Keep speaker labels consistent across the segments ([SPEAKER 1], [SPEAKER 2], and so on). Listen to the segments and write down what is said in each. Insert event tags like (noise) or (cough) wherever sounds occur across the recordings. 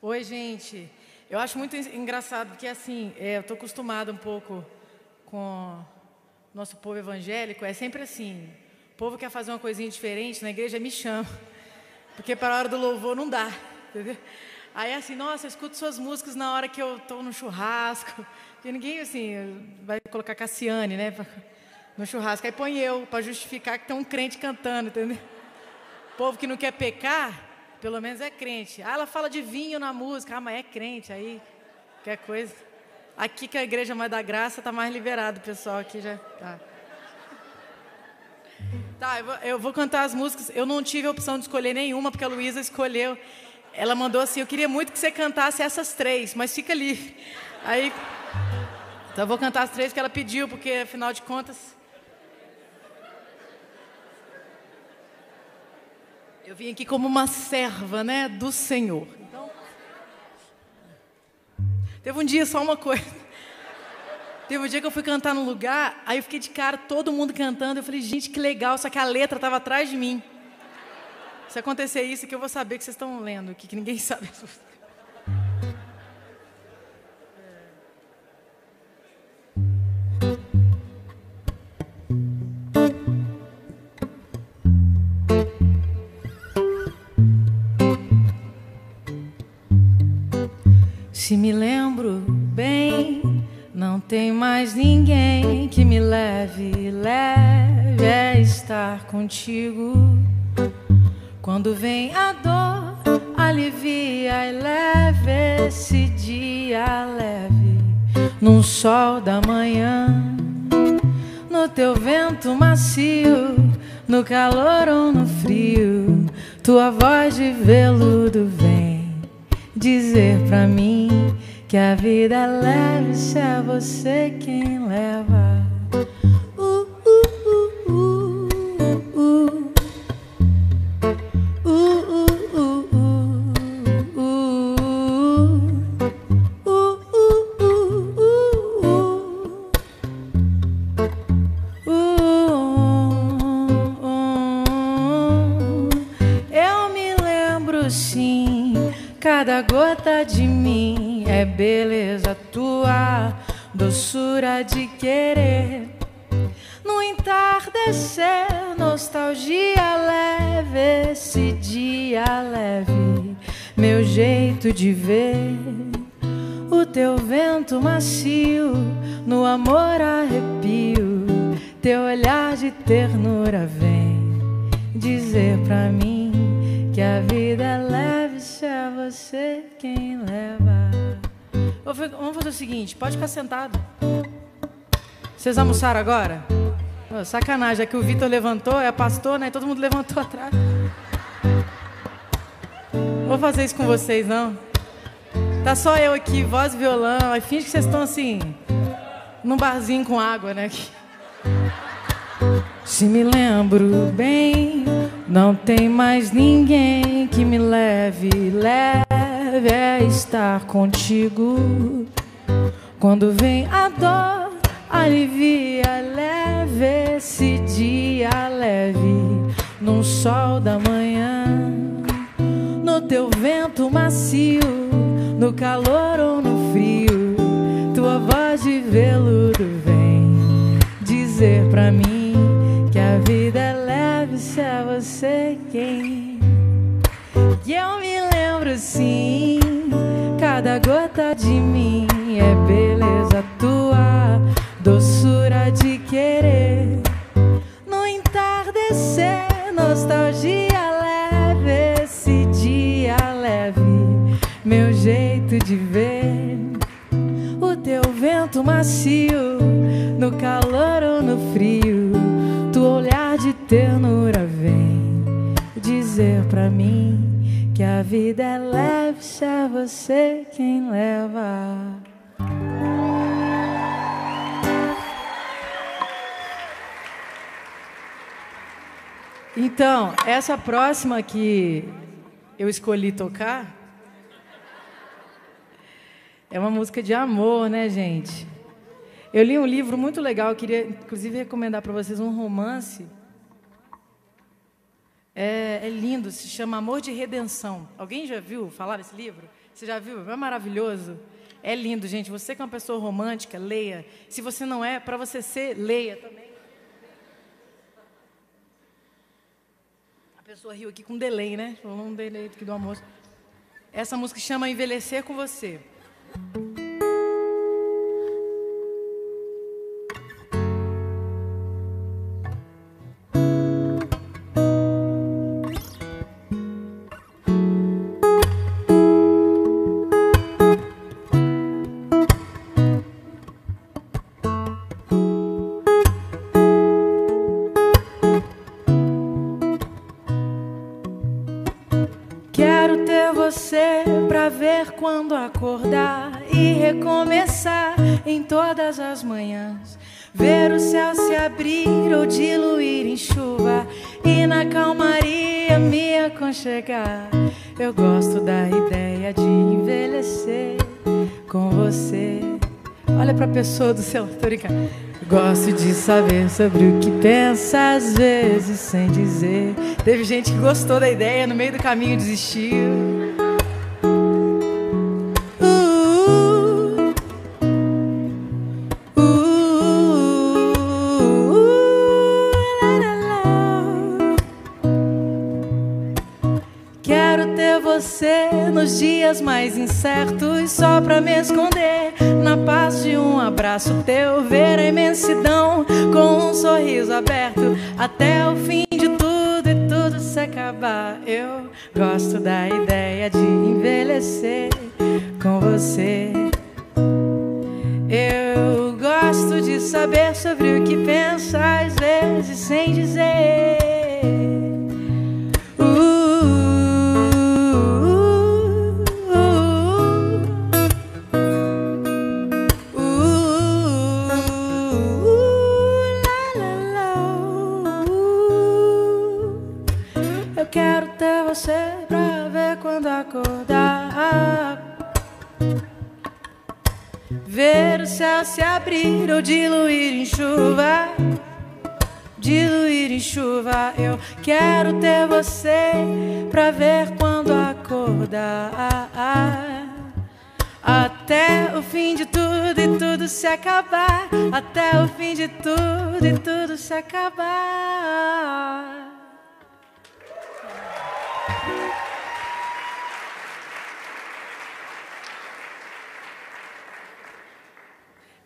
[SPEAKER 1] Oi, gente. Eu acho muito engraçado porque, assim, é, eu estou acostumada um pouco com o nosso povo evangélico. É sempre assim: o povo quer fazer uma coisinha diferente na igreja, me chama. Porque para a hora do louvor não dá. Entendeu? Aí, assim, nossa, eu escuto suas músicas na hora que eu estou no churrasco. Porque ninguém, assim, vai colocar Cassiane, né? No churrasco. Aí põe eu, para justificar que tem um crente cantando, entendeu? O povo que não quer pecar, pelo menos é crente. Ah, ela fala de vinho na música. Ah, mas é crente. Aí, qualquer coisa. Aqui que a igreja mais da graça está mais liberado, pessoal aqui já tá. Tá, eu vou, eu vou, cantar as músicas. Eu não tive a opção de escolher nenhuma, porque a Luísa escolheu. Ela mandou assim: Eu queria muito que você cantasse essas três, mas fica ali. Aí. Então eu vou cantar as três que ela pediu, porque afinal de contas. Eu vim aqui como uma serva, né, do Senhor. Então, teve um dia só uma coisa. Teve um dia que eu fui cantar num lugar, aí eu fiquei de cara, todo mundo cantando. Eu falei, gente, que legal, só que a letra estava atrás de mim. Se acontecer isso, que eu vou saber que vocês estão lendo aqui, que ninguém (laughs) sabe. Se me lembro bem, não tem mais ninguém que me leve, leve a estar contigo. Quando vem a dor, alivia e leve esse dia leve num sol da manhã, no teu vento macio, no calor ou no frio, tua voz de veludo vem dizer pra mim que a vida é leve se é você quem leva. Cada gota de mim é beleza tua, doçura de querer. No entardecer, nostalgia leve, esse dia leve, meu jeito de ver. O teu vento macio, no amor arrepio, teu olhar de ternura vem dizer pra mim que a vida é leve você quem leva. Vamos fazer o seguinte, pode ficar sentado. Vocês almoçaram agora? Oh, sacanagem, é que o Vitor levantou, é pastor, né? Todo mundo levantou (laughs) atrás. Vou fazer isso com vocês, não. Tá só eu aqui, voz e violão. Aí finge que vocês estão assim, num barzinho com água, né? (laughs) Se me lembro bem, não tem mais ninguém que me leve, leve a estar contigo. Quando vem a dor, alivia, leve esse dia leve, num sol da manhã, no teu vento macio, no calor ou no frio, tua voz de veludo vem dizer pra mim que a vida é é você quem. E eu me lembro sim, cada gota de mim é beleza tua, doçura de querer. No entardecer, nostalgia leve, esse dia leve, meu jeito de ver. O teu vento macio, no calor ou no frio olhar de ternura dizer pra mim que a vida é leve se é você quem leva. Então, essa próxima que eu escolhi tocar é uma música de amor, né, gente? Eu li um livro muito legal, eu queria inclusive recomendar para vocês um romance. É, é, lindo, se chama Amor de Redenção. Alguém já viu falar desse livro? Você já viu? É maravilhoso. É lindo, gente. Você que é uma pessoa romântica, leia. Se você não é, para você ser, leia também. A pessoa riu aqui com delay, né? Falou um delay aqui do almoço. Essa música chama Envelhecer com Você. Todas as manhãs. Ver o céu se abrir ou diluir em chuva e na calmaria me aconchegar. Eu gosto da ideia de envelhecer com você. Olha para a pessoa do céu, tô brincando. Gosto de saber sobre o que pensa às vezes sem dizer. Teve gente que gostou da ideia, no meio do caminho desistiu. Dias mais incertos, só pra me esconder na paz de um abraço teu, ver a imensidão com um sorriso aberto até o fim de tudo e tudo se acabar. Eu gosto da ideia de envelhecer com você. Eu gosto de saber sobre o que pensa às vezes sem dizer. Ver o céu se abrir ou diluir em chuva. Diluir em chuva, eu quero ter você pra ver quando acordar. Até o fim de tudo e tudo se acabar. Até o fim de tudo e tudo se acabar.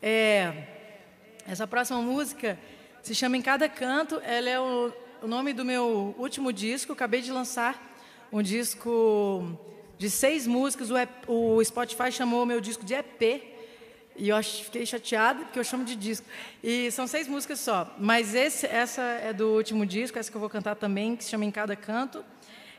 [SPEAKER 1] É, essa próxima música se chama Em Cada Canto. Ela é o, o nome do meu último disco. acabei de lançar um disco de seis músicas. O, EP, o Spotify chamou o meu disco de EP. E eu fiquei chateada porque eu chamo de disco. E são seis músicas só. Mas esse, essa é do último disco, essa que eu vou cantar também, que se chama Em Cada Canto.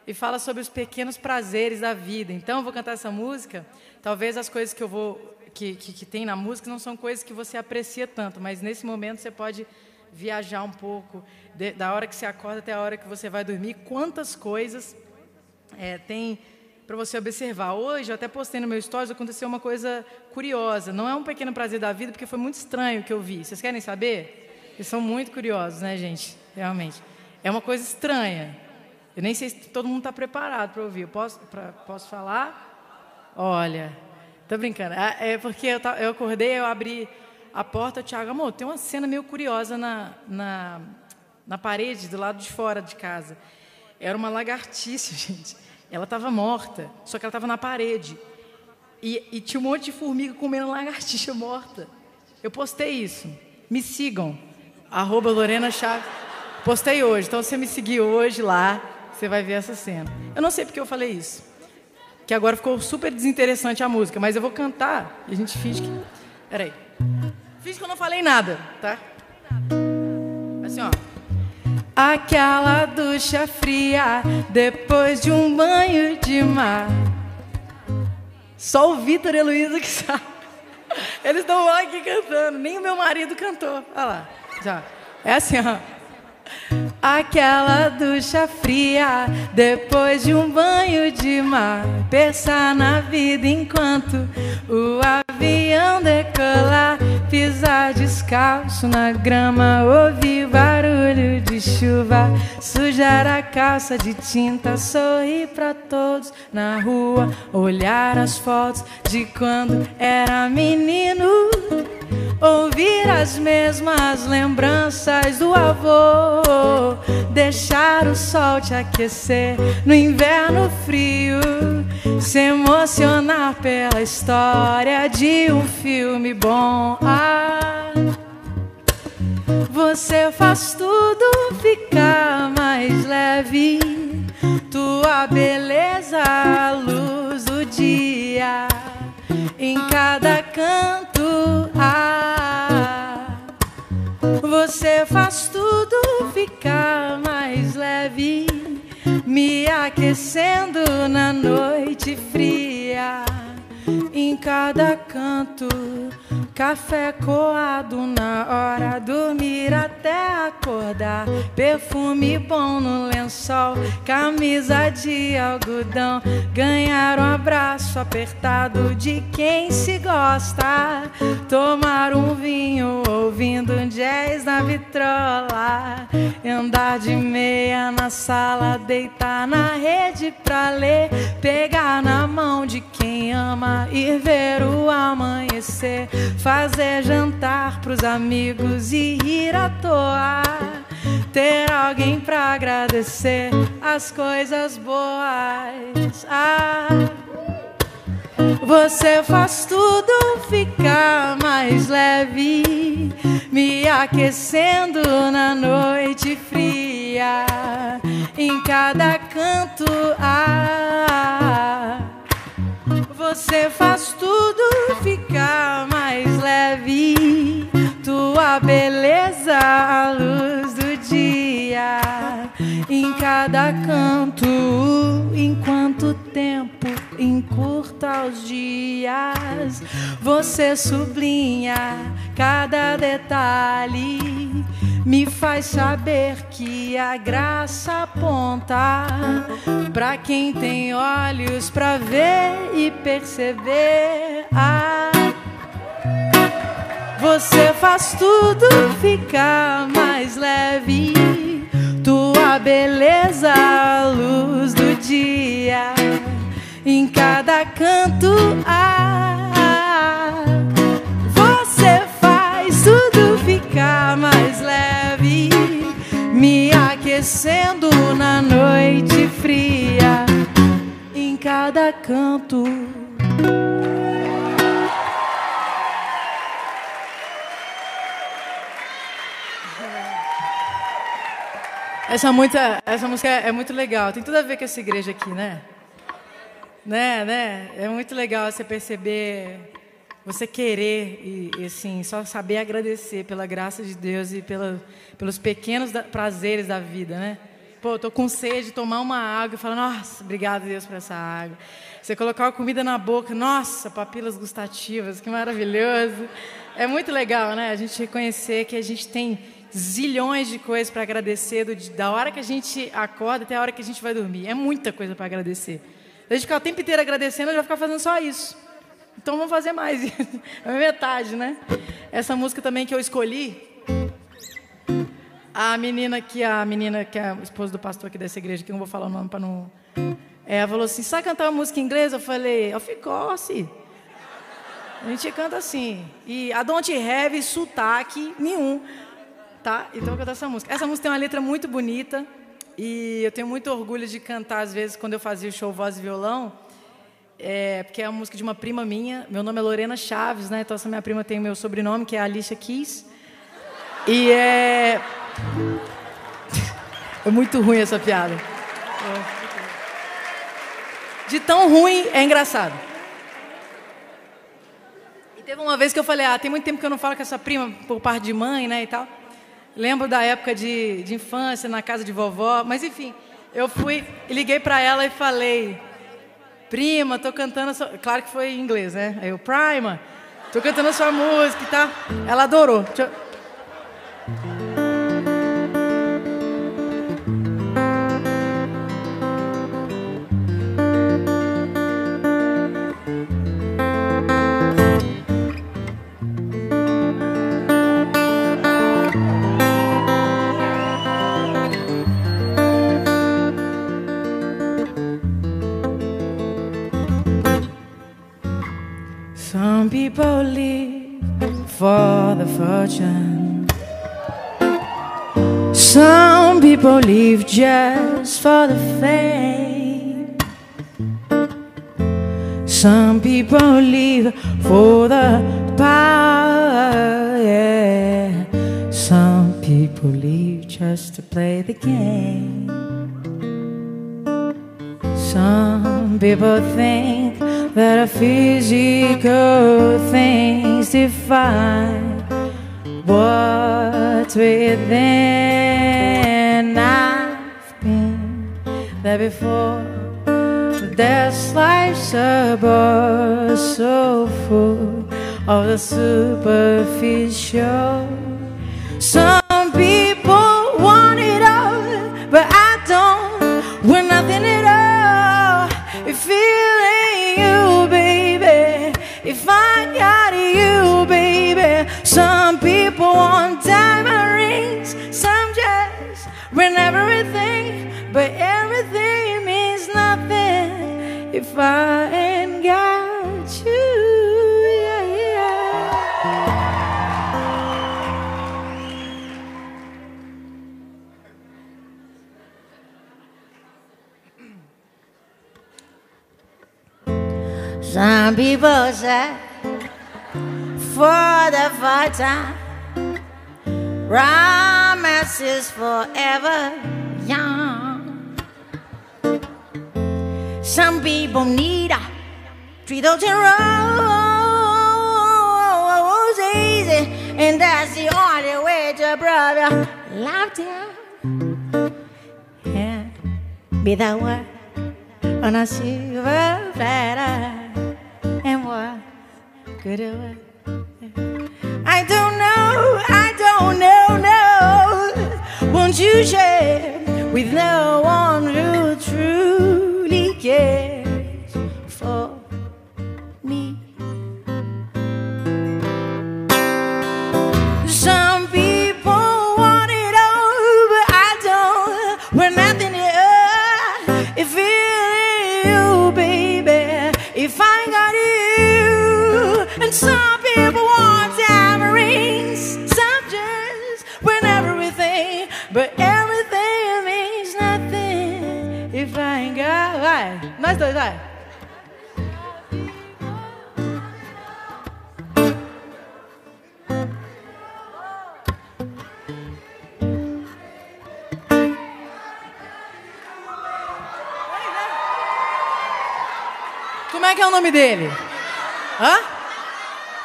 [SPEAKER 1] E fala sobre os pequenos prazeres da vida. Então eu vou cantar essa música. Talvez as coisas que eu vou que, que, que, tem na música não são coisas que você aprecia tanto, mas nesse momento você pode viajar um pouco, de, da hora que você acorda até a hora que você vai dormir, quantas coisas é, tem para você observar. Hoje, eu até postei no meu stories, aconteceu uma coisa curiosa. Não é um pequeno prazer da vida, porque foi muito estranho o que eu vi. Vocês querem saber? Eles são muito curiosos, né, gente? Realmente. É uma coisa estranha. Eu nem sei se todo mundo está preparado para ouvir. Eu posso, pra, posso falar? Olha, Tô brincando. Ah, é porque eu, eu acordei, eu abri a porta, o Thiago, amor, tem uma cena meio curiosa na, na, na parede do lado de fora de casa. Era uma lagartixa, (laughs) gente. Ela estava morta, só que ela estava na parede. E, e, tinha um monte de formiga comendo lagartixa (laughs) morta. Eu postei isso. Me sigam. Arroba Lorena Chaves. Postei hoje. Então, se você me seguir hoje lá, você vai ver essa cena. Eu não sei porque eu falei isso que agora ficou super desinteressante a música, mas eu vou cantar e a gente finge que. Peraí. Finge que eu não falei nada, tá? Assim, ó. Aquela ducha fria depois de um banho de mar. Só o Vitor e a Luísa que (laughs) sabe. Eles estão lá aqui cantando, nem o meu marido cantou. Olha lá, já. É assim, ó. Aquela ducha fria depois de um banho de mar. Pensar na vida enquanto o avião decolar. pisar descalço na grama, ouvir barulho de chuva, sujar a calça de tinta, sorrir pra todos na rua, olhar as fotos de quando era menino. Ouvir as mesmas lembranças do avô, deixar o sol te aquecer no inverno frio, se emocionar pela história de um filme bom. Ah, você faz tudo ficar mais leve, tua beleza, a luz do dia em cada canto. Ficar mais leve, me aquecendo na noite fria. Em cada canto, café coado na hora dormir até acordar, perfume bom no lençol, camisa de algodão, ganhar um abraço apertado de quem se gosta, tomar um vinho na vitrola, andar de meia na sala, deitar na rede pra ler, pegar na mão de quem ama ir ver o amanhecer, fazer jantar pros amigos e rir à toa. Ter alguém pra agradecer as coisas boas. Ah, você faz tudo ficar mais leve, me aquecendo na noite fria. Em cada canto, ah, você faz tudo ficar mais leve. Tua beleza, a luz do dia. Em cada canto, enquanto tempo encurta os dias. Você sublinha cada detalhe me faz saber que a graça aponta para quem tem olhos para ver e perceber. Ah, você faz tudo ficar mais leve. Tua beleza, a luz do dia, em cada canto. Ah, cada canto. Essa, muita, essa música é muito legal. Tem tudo a ver com essa igreja aqui, né? Né, né? É muito legal você perceber, você querer e, e assim, só saber agradecer pela graça de Deus e pela, pelos pequenos prazeres da vida, né? Pô, tô com sede, tomar uma água e falar, nossa, obrigado Deus por essa água. Você colocar a comida na boca, nossa, papilas gustativas, que maravilhoso. É muito legal, né? A gente reconhecer que a gente tem zilhões de coisas para agradecer, do, da hora que a gente acorda até a hora que a gente vai dormir. É muita coisa para agradecer. A gente ficar o tempo inteiro agradecendo, a gente vai ficar fazendo só isso. Então vamos fazer mais. (laughs) é metade, né? Essa música também que eu escolhi, a menina que a menina que é a esposa do pastor aqui dessa igreja, que eu não vou falar o nome para não. É, ela falou assim: sabe cantar uma música em inglês? Eu falei, of course. A gente canta assim. E a don't have sotaque nenhum. Tá? Então eu vou cantar essa música. Essa música tem uma letra muito bonita. E eu tenho muito orgulho de cantar, às vezes, quando eu fazia o show voz e violão. É, porque é uma música de uma prima minha. Meu nome é Lorena Chaves, né? Então essa minha prima tem o meu sobrenome, que é Alicia Kiss. E é. É muito ruim essa piada. De tão ruim, é engraçado. E teve uma vez que eu falei, ah, tem muito tempo que eu não falo com essa prima, por parte de mãe, né, e tal. Lembro da época de, de infância, na casa de vovó. Mas, enfim, eu fui e liguei para ela e falei, prima, tô cantando... A sua... Claro que foi em inglês, né? Aí eu, prima, tô cantando a sua música e tá? Ela adorou. Deixa eu... fortune. Some people leave just for the fame. Some people leave for the power. Yeah. Some people leave just to play the game. Some people think that a physical things define what's within. I've been there before. This life's a bore so full of the superficial. Some if I ain't got you. Yeah, yeah. Some people say for the first time, is forever young. Some people need a three dozen roses, and that's the only way to your love down. Yeah, be the one on a silver platter, and what could it work? I don't know, I don't know, no. Won't you share with no one who yeah. Como é que é o nome dele? Hã?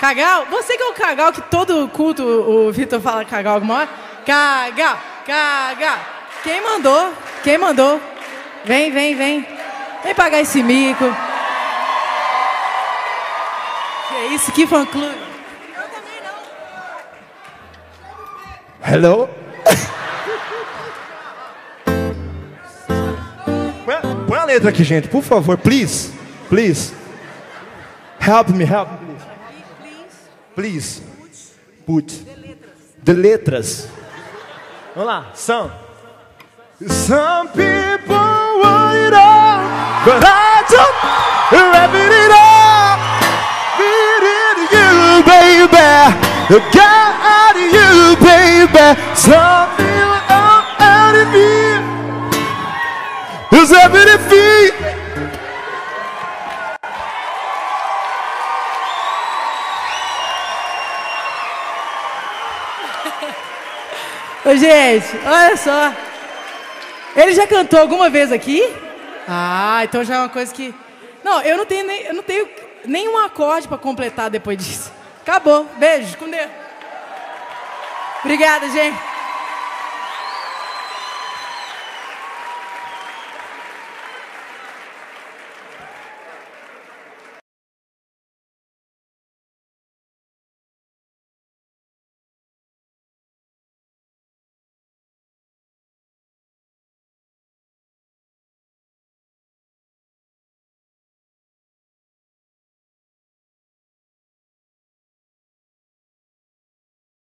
[SPEAKER 1] Cagal? Você que é o Cagal que todo culto o Vitor fala Cagal alguma hora? Cagal, Cagal. Quem mandou? Quem mandou? Vem, vem, vem. Vem pagar esse mico. Que é isso? Que fã clube?
[SPEAKER 2] Hello? põe, a, põe a letra aqui, gente, por favor, please. Please. Help me, help me, please. Please. Put. The letras. Vamos lá, some. Some people want it all, but I don't have it all. It you, baby. Got you, baby. Something out of me. Is everything.
[SPEAKER 1] Ô, gente, olha só. Ele já cantou alguma vez aqui? Ah, então já é uma coisa que. Não, eu não tenho, nem, eu não tenho nenhum acorde para completar depois disso. Acabou. Beijo, com Deus. Obrigada, gente.